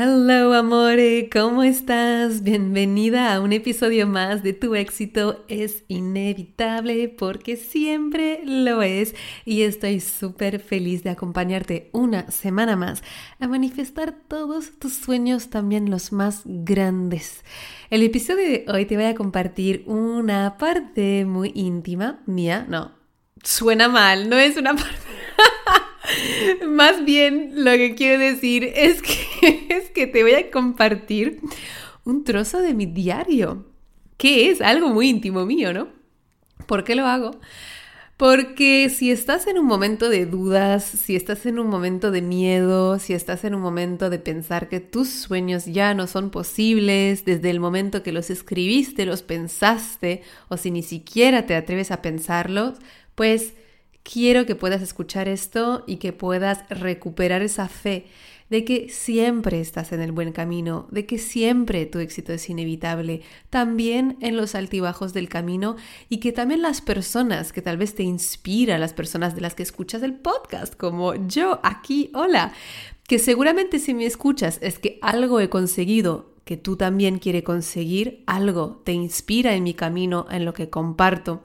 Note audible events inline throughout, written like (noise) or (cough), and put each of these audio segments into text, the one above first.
Hello amore, ¿cómo estás? Bienvenida a un episodio más de Tu éxito es inevitable porque siempre lo es y estoy súper feliz de acompañarte una semana más a manifestar todos tus sueños, también los más grandes. El episodio de hoy te voy a compartir una parte muy íntima mía, no, suena mal, no es una (laughs) parte... Más bien lo que quiero decir es que, (laughs) es que te voy a compartir un trozo de mi diario, que es algo muy íntimo mío, ¿no? ¿Por qué lo hago? Porque si estás en un momento de dudas, si estás en un momento de miedo, si estás en un momento de pensar que tus sueños ya no son posibles desde el momento que los escribiste, los pensaste, o si ni siquiera te atreves a pensarlos, pues quiero que puedas escuchar esto y que puedas recuperar esa fe de que siempre estás en el buen camino, de que siempre tu éxito es inevitable, también en los altibajos del camino y que también las personas que tal vez te inspiran, las personas de las que escuchas el podcast, como yo aquí, hola, que seguramente si me escuchas es que algo he conseguido que tú también quieres conseguir, algo te inspira en mi camino, en lo que comparto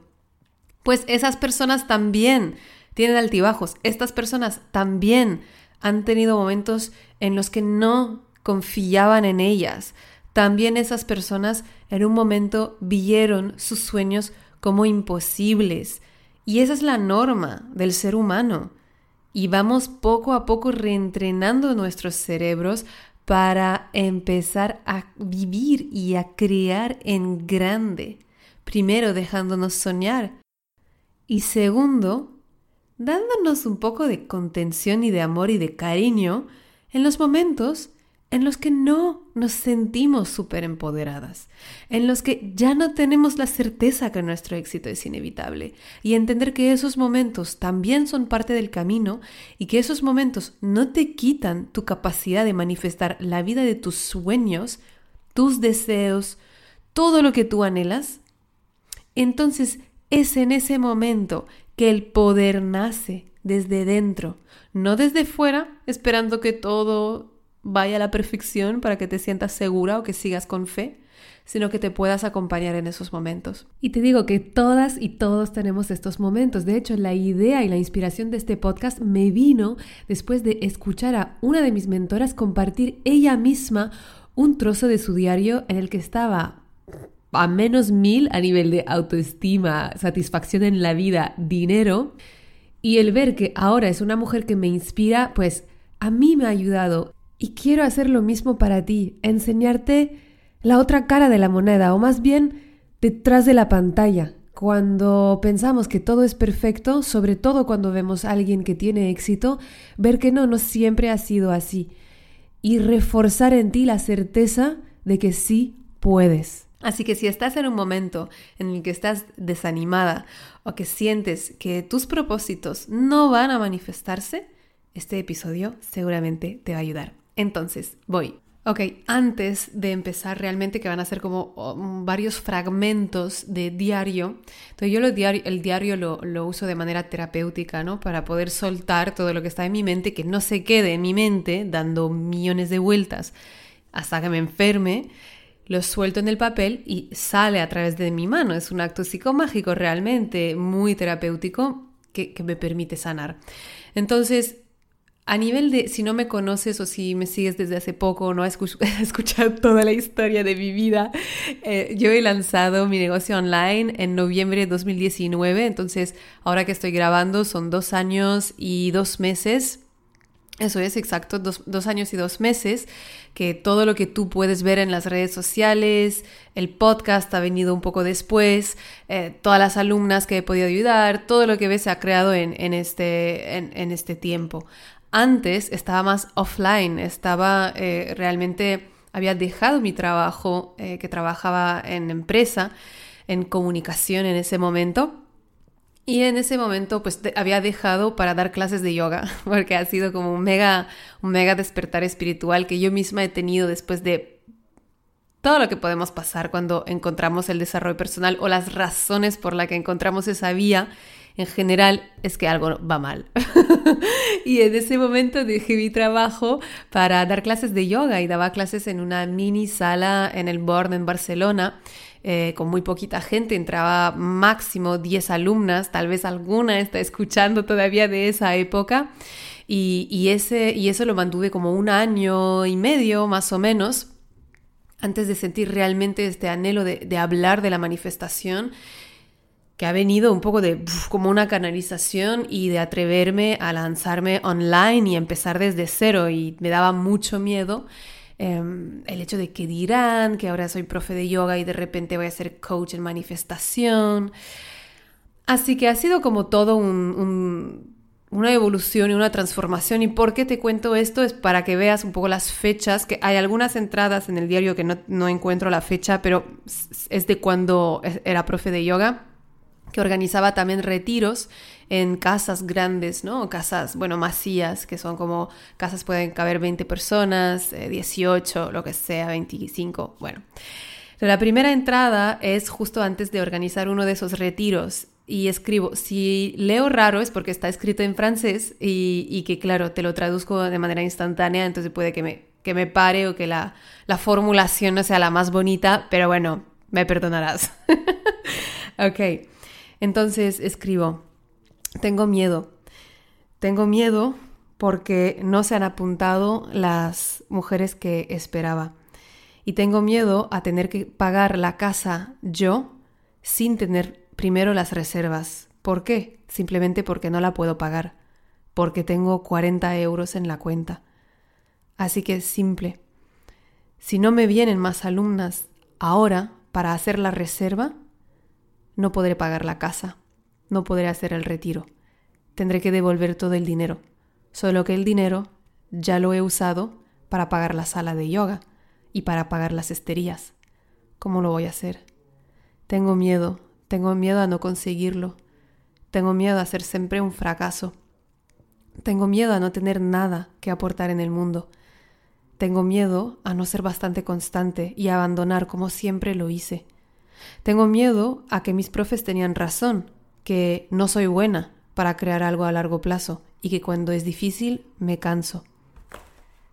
pues esas personas también tienen altibajos. Estas personas también han tenido momentos en los que no confiaban en ellas. También esas personas en un momento vieron sus sueños como imposibles. Y esa es la norma del ser humano. Y vamos poco a poco reentrenando nuestros cerebros para empezar a vivir y a crear en grande. Primero dejándonos soñar y segundo, dándonos un poco de contención y de amor y de cariño en los momentos en los que no nos sentimos súper empoderadas, en los que ya no tenemos la certeza que nuestro éxito es inevitable, y entender que esos momentos también son parte del camino y que esos momentos no te quitan tu capacidad de manifestar la vida de tus sueños, tus deseos, todo lo que tú anhelas, entonces es en ese momento que el poder nace desde dentro, no desde fuera, esperando que todo vaya a la perfección para que te sientas segura o que sigas con fe, sino que te puedas acompañar en esos momentos. Y te digo que todas y todos tenemos estos momentos. De hecho, la idea y la inspiración de este podcast me vino después de escuchar a una de mis mentoras compartir ella misma un trozo de su diario en el que estaba a menos mil a nivel de autoestima, satisfacción en la vida, dinero. Y el ver que ahora es una mujer que me inspira, pues a mí me ha ayudado. Y quiero hacer lo mismo para ti, enseñarte la otra cara de la moneda, o más bien detrás de la pantalla. Cuando pensamos que todo es perfecto, sobre todo cuando vemos a alguien que tiene éxito, ver que no, no siempre ha sido así. Y reforzar en ti la certeza de que sí puedes. Así que si estás en un momento en el que estás desanimada o que sientes que tus propósitos no van a manifestarse, este episodio seguramente te va a ayudar. Entonces, voy. Ok, antes de empezar realmente, que van a ser como um, varios fragmentos de diario, entonces yo lo diario, el diario lo, uso de manera terapéutica, ¿no? Para poder soltar todo lo que está en mi mente, que no se quede en mi mente dando millones de vueltas hasta que me enferme, lo suelto en el papel y sale a través de mi mano. Es un acto psicomágico realmente muy terapéutico que, me permite sanar. Entonces, a nivel de si no me conoces o si me sigues desde hace poco o no has (laughs) escuchado toda la historia de mi vida, eh, yo he lanzado mi negocio online en noviembre de 2019, entonces ahora que estoy grabando son dos años y dos meses Eso es exacto, dos, años y dos meses, que todo lo que tú puedes ver en las redes sociales, el podcast ha venido un poco después, eh, todas las alumnas que he podido ayudar, todo lo que ves se ha creado en, este, en, este tiempo. Antes estaba más offline, estaba eh, realmente, había dejado mi trabajo, eh, que trabajaba en empresa, en comunicación en ese momento y en ese momento pues había dejado para dar clases de yoga, (laughs) porque ha sido como un mega, un mega despertar espiritual que yo misma he tenido después de todo lo que podemos pasar cuando encontramos el desarrollo personal o las razones por las que encontramos esa vía. En general es que algo va mal. (laughs) y en ese momento dejé mi trabajo para dar clases de yoga y daba clases en una mini sala en el Born en Barcelona eh, con muy poquita gente, entraba máximo 10 alumnas, tal vez alguna está escuchando todavía de esa época. Y, ese, y eso lo mantuve como un año y medio más o menos antes de sentir realmente este anhelo de, hablar de la manifestación que ha venido un poco de como una canalización y de atreverme a lanzarme online y empezar desde cero y me daba mucho miedo Em, el hecho de que dirán que ahora soy profe de yoga y de repente voy a ser coach en manifestación. Así que ha sido como todo una evolución y una transformación. ¿Y por qué te cuento esto? Es para que veas un poco las fechas, que hay algunas entradas en el diario que no, no encuentro la fecha, pero es de cuando era profe de yoga que organizaba también retiros en casas grandes, ¿no? Casas, bueno, masías, que son como casas pueden caber 20 personas, 18, eh, lo que sea, 25, bueno. La primera entrada es justo antes de organizar uno de esos retiros y escribo, si leo raro es porque está escrito en francés y, que claro, te lo traduzco de manera instantánea, entonces puede que me, que me pare o que la, la formulación no sea la más bonita, pero bueno, me perdonarás. (laughs) ok. Entonces escribo, tengo miedo. Tengo miedo porque no se han apuntado las mujeres que esperaba. Y tengo miedo a tener que pagar la casa yo sin tener primero las reservas. ¿Por qué? Simplemente porque no la puedo pagar. Porque tengo 40 euros en la cuenta. Así que es simple. Si no me vienen más alumnas ahora para hacer la reserva, no podré pagar la casa, no podré hacer el retiro. Tendré que devolver todo el dinero. Solo que el dinero ya lo he usado para pagar la sala de yoga y para pagar las esterías. ¿Cómo lo voy a hacer? Tengo miedo, tengo miedo a no conseguirlo. Tengo miedo a ser siempre un fracaso. Tengo miedo a no tener nada que aportar en el mundo. Tengo miedo a no ser bastante constante y a abandonar como siempre lo hice. Tengo miedo a que mis profes tenían razón, que no soy buena para crear algo a largo plazo y que cuando es difícil me canso.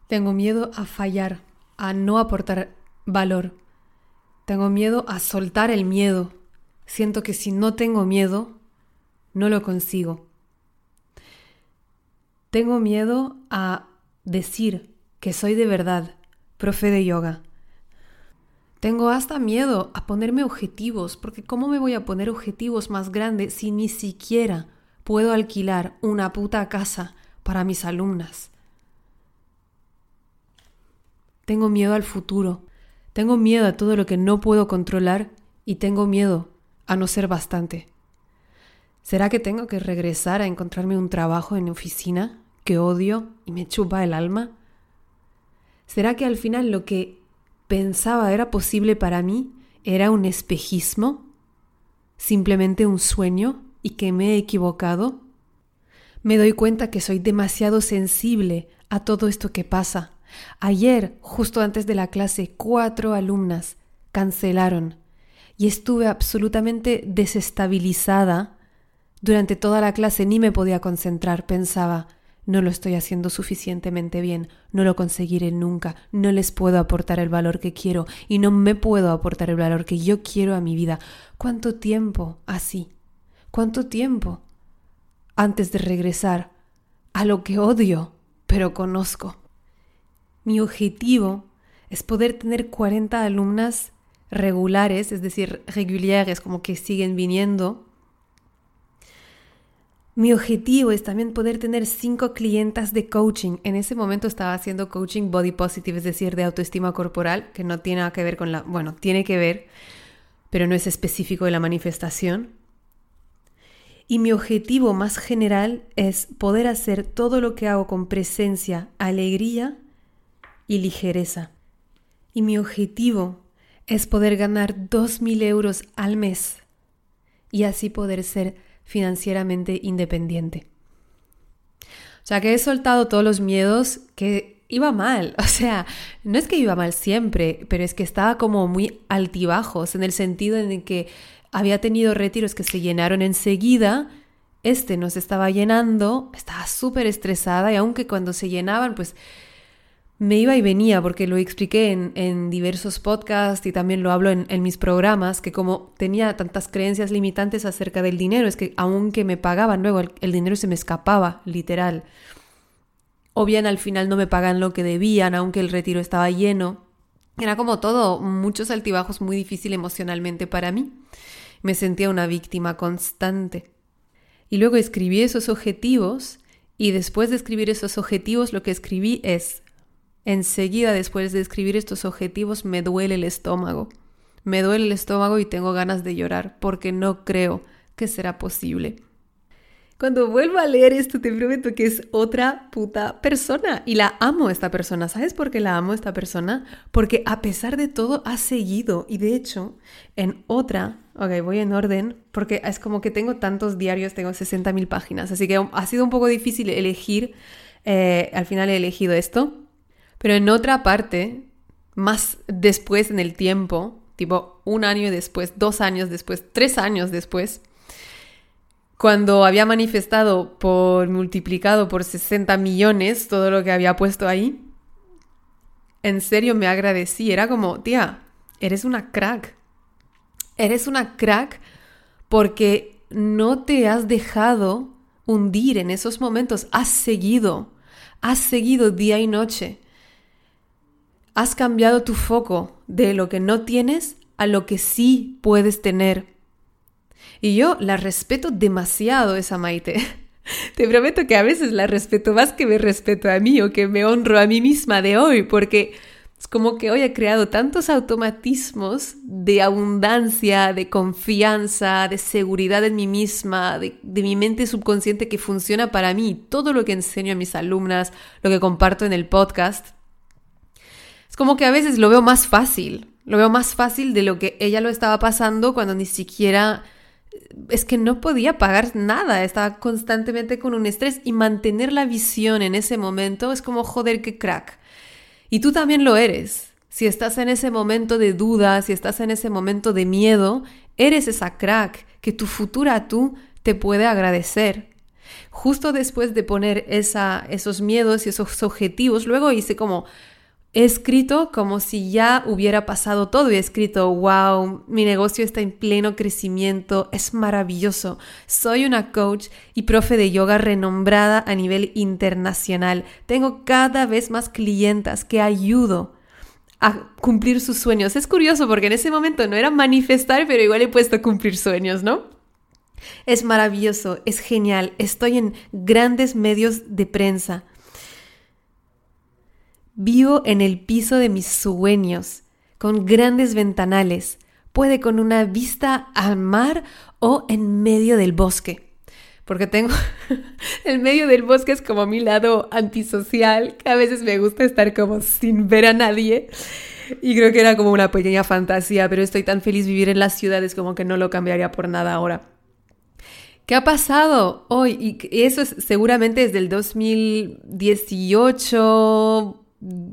Tengo miedo a fallar, a no aportar valor. Tengo miedo a soltar el miedo. Siento que si no tengo miedo, no lo consigo. Tengo miedo a decir que soy de verdad profe de yoga, tengo hasta miedo a ponerme objetivos, porque ¿cómo me voy a poner objetivos más grandes si ni siquiera puedo alquilar una puta casa para mis alumnas? Tengo miedo al futuro, tengo miedo a todo lo que no puedo controlar y tengo miedo a no ser bastante. ¿Será que tengo que regresar a encontrarme un trabajo en oficina que odio y me chupa el alma? ¿Será que al final lo que pensaba era posible para mí era un espejismo, simplemente un sueño y que me he equivocado. Me doy cuenta que soy demasiado sensible a todo esto que pasa. Ayer, justo antes de la clase, cuatro alumnas cancelaron y estuve absolutamente desestabilizada. Durante toda la clase ni me podía concentrar, pensaba, no lo estoy haciendo suficientemente bien, no lo conseguiré nunca, no les puedo aportar el valor que quiero y no me puedo aportar el valor que yo quiero a mi vida. ¿Cuánto tiempo así? ¿Cuánto tiempo antes de regresar a lo que odio, pero conozco? Mi objetivo es poder tener 40 alumnas regulares, es decir, regulares, como que siguen viniendo Mi objetivo es también poder tener cinco clientas de coaching. En ese momento estaba haciendo coaching body positive, es decir, de autoestima corporal, que no tiene nada que ver con la, bueno, tiene que ver, pero no es específico de la manifestación. Y mi objetivo más general es poder hacer todo lo que hago con presencia, alegría y ligereza. Y mi objetivo es poder ganar 2.000 euros al mes y así poder ser financieramente independiente. O sea, que he soltado todos los miedos que iba mal. (laughs) O sea, no es que iba mal siempre, pero es que estaba como muy altibajos en el sentido en que había tenido retiros que se llenaron enseguida. Este no se estaba llenando, estaba súper estresada y aunque cuando se llenaban, pues me iba y venía, porque lo expliqué en, diversos podcasts y también lo hablo en, mis programas, que como tenía tantas creencias limitantes acerca del dinero, es que aunque me pagaban luego, el, dinero se me escapaba, literal. O bien al final no me pagan lo que debían, aunque el retiro estaba lleno. Era como todo, muchos altibajos muy difícil emocionalmente para mí. Me sentía una víctima constante. Y luego escribí esos objetivos y después de escribir esos objetivos lo que escribí es Enseguida, después de escribir estos objetivos, me duele el estómago. Me duele el estómago y tengo ganas de llorar porque no creo que será posible. Cuando vuelvo a leer esto, te prometo que es otra puta persona. Y la amo esta persona. ¿Sabes por qué la amo esta persona? Porque a pesar de todo ha seguido. Y de hecho, en otra, ok, voy en orden, porque es como que tengo tantos diarios, tengo 60.000 páginas. Así que ha sido un poco difícil elegir. Eh, al final he elegido esto. Pero en otra parte, más después en el tiempo, tipo un año después, dos años después, tres años después, cuando había manifestado por multiplicado por 60 millones todo lo que había puesto ahí, en serio me agradecí. Era como, tía, eres una crack. Eres una crack porque no te has dejado hundir en esos momentos. Has seguido, has seguido día y noche. Has cambiado tu foco de lo que no tienes a lo que sí puedes tener. Y yo la respeto demasiado esa Maite. (laughs) Te prometo que a veces la respeto más que me respeto a mí o que me honro a mí misma de hoy, porque es como que hoy he creado tantos automatismos de abundancia, de confianza, de seguridad en mí misma, de, de, mi mente subconsciente que funciona para mí. Todo lo que enseño a mis alumnas, lo que comparto en el podcast, es como que a veces lo veo más fácil, lo veo más fácil de lo que ella lo estaba pasando cuando ni siquiera es que no podía pagar nada, estaba constantemente con un estrés y mantener la visión en ese momento es como joder que crack. Y tú también lo eres. Si estás en ese momento de duda, si estás en ese momento de miedo, eres esa crack que tu futura tú te puede agradecer. Justo después de poner esa, esos miedos y esos objetivos, luego hice como He escrito como si ya hubiera pasado todo. He escrito, wow, mi negocio está en pleno crecimiento, es maravilloso. Soy una coach y profe de yoga renombrada a nivel internacional. Tengo cada vez más clientas que ayudo a cumplir sus sueños. Es curioso porque en ese momento no era manifestar, pero igual he puesto a cumplir sueños, ¿no? Es maravilloso, es genial. Estoy en grandes medios de prensa. Vivo en el piso de mis sueños, con grandes ventanales, puede con una vista al mar o en medio del bosque. Porque tengo (laughs) el medio del bosque es como mi lado antisocial, que a veces me gusta estar como sin ver a nadie. Y creo que era como una pequeña fantasía, pero estoy tan feliz vivir en las ciudades como que no lo cambiaría por nada ahora. ¿Qué ha pasado hoy? Y eso es seguramente desde el 2018,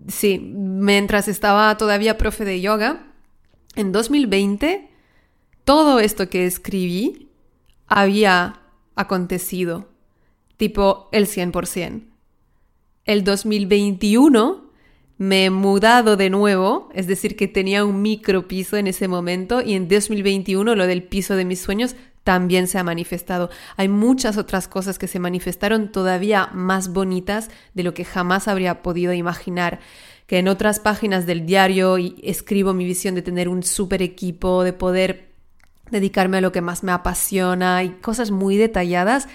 sí, mientras estaba todavía profe de yoga, en 2020, todo esto que escribí había acontecido, tipo el 100%. El 2021 me he mudado de nuevo, es decir, que tenía un micro piso en ese momento y en 2021 lo del piso de mis sueños también se ha manifestado. Hay muchas otras cosas que se manifestaron todavía más bonitas de lo que jamás habría podido imaginar. Que en otras páginas del diario escribo mi visión de tener un super equipo, de poder dedicarme a lo que más me apasiona y cosas muy detalladas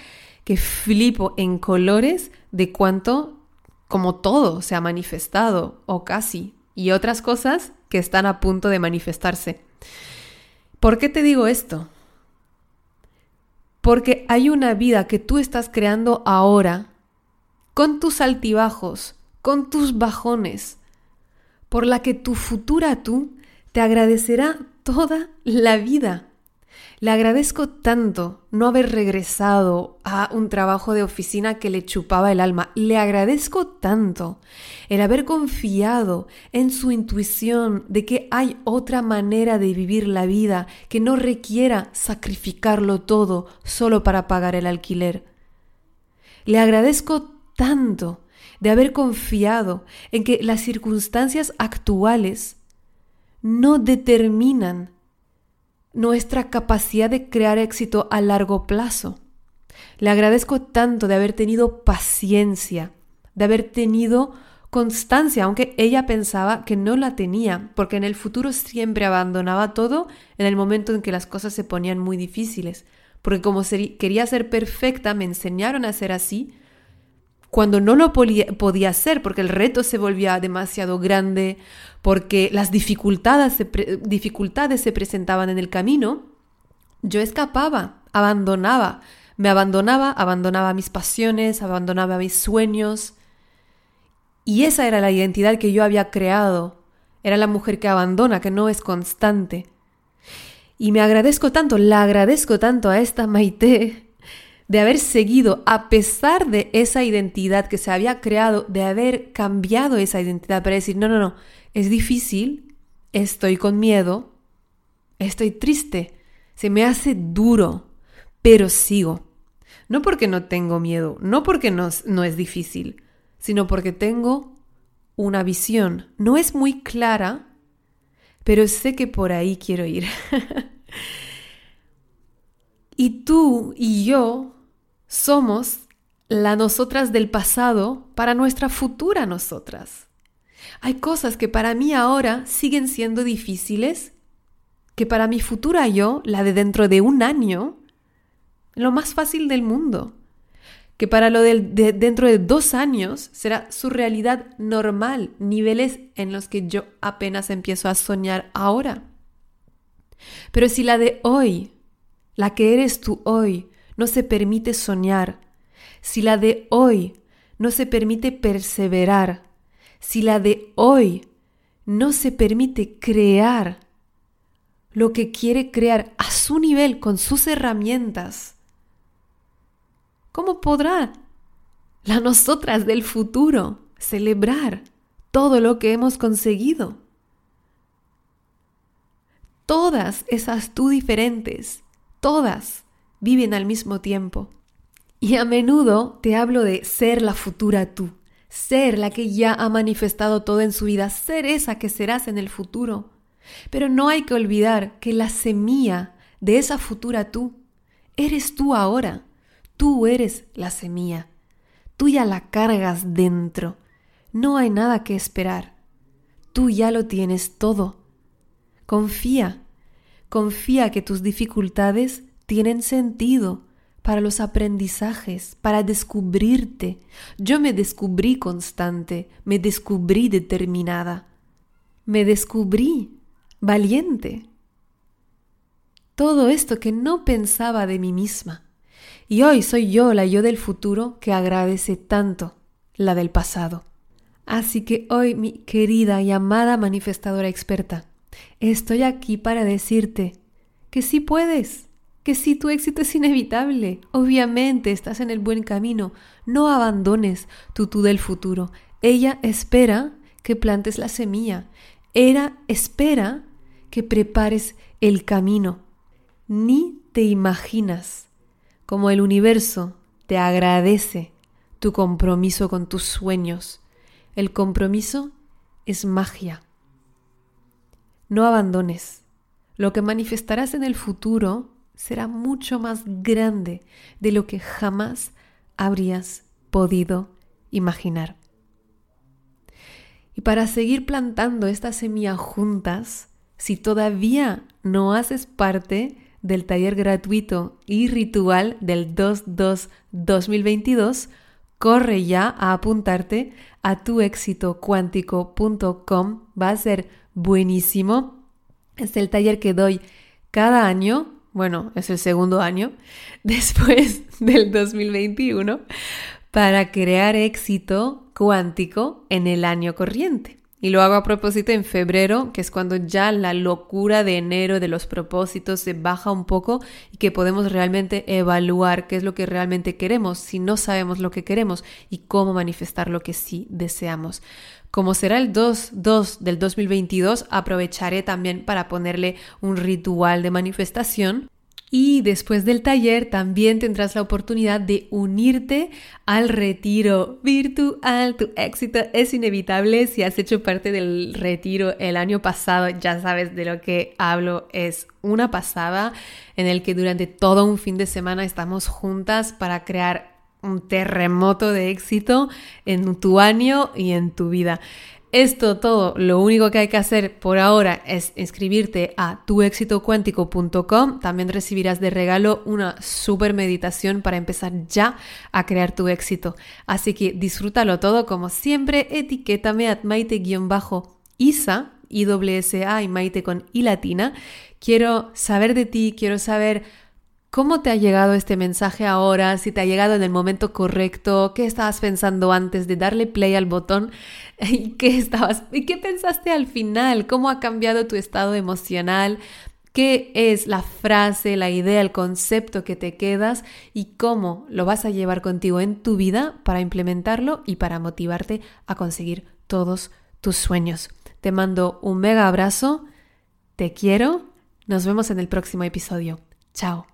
que flipo en colores de cuánto, como todo, se ha manifestado, o casi, y otras cosas que están a punto de manifestarse. ¿Por qué te digo esto? Porque hay una vida que tú estás creando ahora, con tus altibajos, con tus bajones, por la que tu futura tú te agradecerá toda la vida. Le agradezco tanto no haber regresado a un trabajo de oficina que le chupaba el alma. Le agradezco tanto el haber confiado en su intuición de que hay otra manera de vivir la vida que no requiera sacrificarlo todo solo para pagar el alquiler. Le agradezco tanto de haber confiado en que las circunstancias actuales no determinan nuestra capacidad de crear éxito a largo plazo. Le agradezco tanto de haber tenido paciencia, de haber tenido constancia, aunque ella pensaba que no la tenía, porque en el futuro siempre abandonaba todo en el momento en que las cosas se ponían muy difíciles, porque como quería ser perfecta, me enseñaron a ser así, cuando no lo podía hacer, porque el reto se volvía demasiado grande, porque las dificultades se, presentaban en el camino, yo escapaba, abandonaba, me abandonaba, abandonaba mis pasiones, abandonaba mis sueños. Y esa era la identidad que yo había creado. Era la mujer que abandona, que no es constante. Y me agradezco tanto, la agradezco tanto a esta Maite de haber seguido, a pesar de esa identidad que se había creado, de haber cambiado esa identidad para decir, no, no, no, es difícil, estoy con miedo, estoy triste, se me hace duro, pero sigo. No porque no tengo miedo, no porque no, no es difícil, sino porque tengo una visión. No es muy clara, pero sé que por ahí quiero ir. (laughs) y tú y yo somos la nosotras del pasado para nuestra futura nosotras. Hay cosas que para mí ahora siguen siendo difíciles, que para mi futura yo, la de dentro de un año, lo más fácil del mundo. Que para lo de, dentro de dos años será su realidad normal, niveles en los que yo apenas empiezo a soñar ahora. Pero si la de hoy, la que eres tú hoy, no se permite soñar, si la de hoy no se permite perseverar, si la de hoy no se permite crear lo que quiere crear a su nivel con sus herramientas, ¿cómo podrá la nosotras del futuro celebrar todo lo que hemos conseguido? Todas esas tú diferentes, todas viven al mismo tiempo. Y a menudo te hablo de ser la futura tú, ser la que ya ha manifestado todo en su vida, ser esa que serás en el futuro. Pero no hay que olvidar que la semilla de esa futura tú eres tú ahora. Tú eres la semilla. Tú ya la cargas dentro. No hay nada que esperar. Tú ya lo tienes todo. Confía. Confía que tus dificultades tienen sentido para los aprendizajes, para descubrirte. Yo me descubrí constante, me descubrí determinada, me descubrí valiente. Todo esto que no pensaba de mí misma. Y hoy soy yo, la yo del futuro, que agradece tanto la del pasado. Así que hoy, mi querida y amada manifestadora experta, estoy aquí para decirte que sí puedes, que si tu éxito es inevitable, obviamente estás en el buen camino, no abandones tu tú del futuro. Ella espera que plantes la semilla. Era espera que prepares el camino. Ni te imaginas cómo el universo te agradece tu compromiso con tus sueños. El compromiso es magia. No abandones. Lo que manifestarás en el futuro será mucho más grande de lo que jamás habrías podido imaginar. Y para seguir plantando esta semilla juntas, si todavía no haces parte del taller gratuito y ritual del 2-2-2022, corre ya a apuntarte a tuexitocuántico.com. Va a ser buenísimo. Es el taller que doy cada año. Bueno, es el segundo año (laughs) después del 2021 para crear éxito cuántico en el año corriente. Y lo hago a propósito en febrero, que es cuando ya la locura de enero de los propósitos se baja un poco y que podemos realmente evaluar qué es lo que realmente queremos si no sabemos lo que queremos y cómo manifestar lo que sí deseamos. Como será el 2-2 del 2022, aprovecharé también para ponerle un ritual de manifestación y después del taller también tendrás la oportunidad de unirte al retiro virtual. Tu éxito es inevitable. Si has hecho parte del retiro el año pasado, ya sabes de lo que hablo. Es una pasada en el que durante todo un fin de semana estamos juntas para crear un terremoto de éxito en tu año y en tu vida. Esto todo, lo único que hay que hacer por ahora es inscribirte a tuexitocuántico.com. También recibirás de regalo una super meditación para empezar ya a crear tu éxito. Así que disfrútalo todo como siempre. Etiquétame a maite-isa, IWSA y Maite con I latina. Quiero saber de ti, quiero saber ¿Cómo te ha llegado este mensaje ahora? Si te ha llegado en el momento correcto, ¿qué estabas pensando antes de darle play al botón? (laughs) ¿Y qué estabas y qué pensaste al final? ¿Cómo ha cambiado tu estado emocional? ¿Qué es la frase, la idea, el concepto que te quedas y cómo lo vas a llevar contigo en tu vida para implementarlo y para motivarte a conseguir todos tus sueños? Te mando un mega abrazo, te quiero, nos vemos en el próximo episodio. Chao.